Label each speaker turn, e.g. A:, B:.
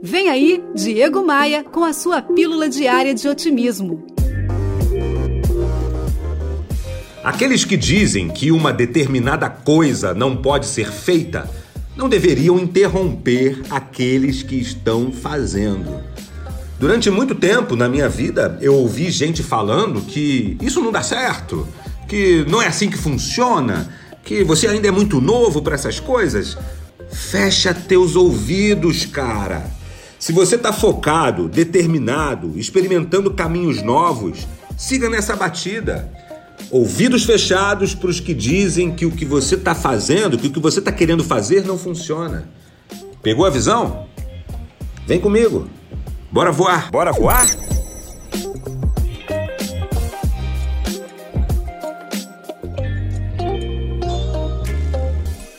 A: Vem aí, Diego Maia, com a sua pílula diária de otimismo.
B: Aqueles que dizem que uma determinada coisa não pode ser feita não deveriam interromper aqueles que estão fazendo. Durante muito tempo na minha vida, eu ouvi gente falando que isso não dá certo, que não é assim que funciona, que você ainda é muito novo para essas coisas. Fecha teus ouvidos, cara. Se você está focado, determinado, experimentando caminhos novos, siga nessa batida. Ouvidos fechados para os que dizem que o que você está fazendo, que o que você está querendo fazer não funciona. Pegou a visão? Vem comigo. Bora voar! Bora voar?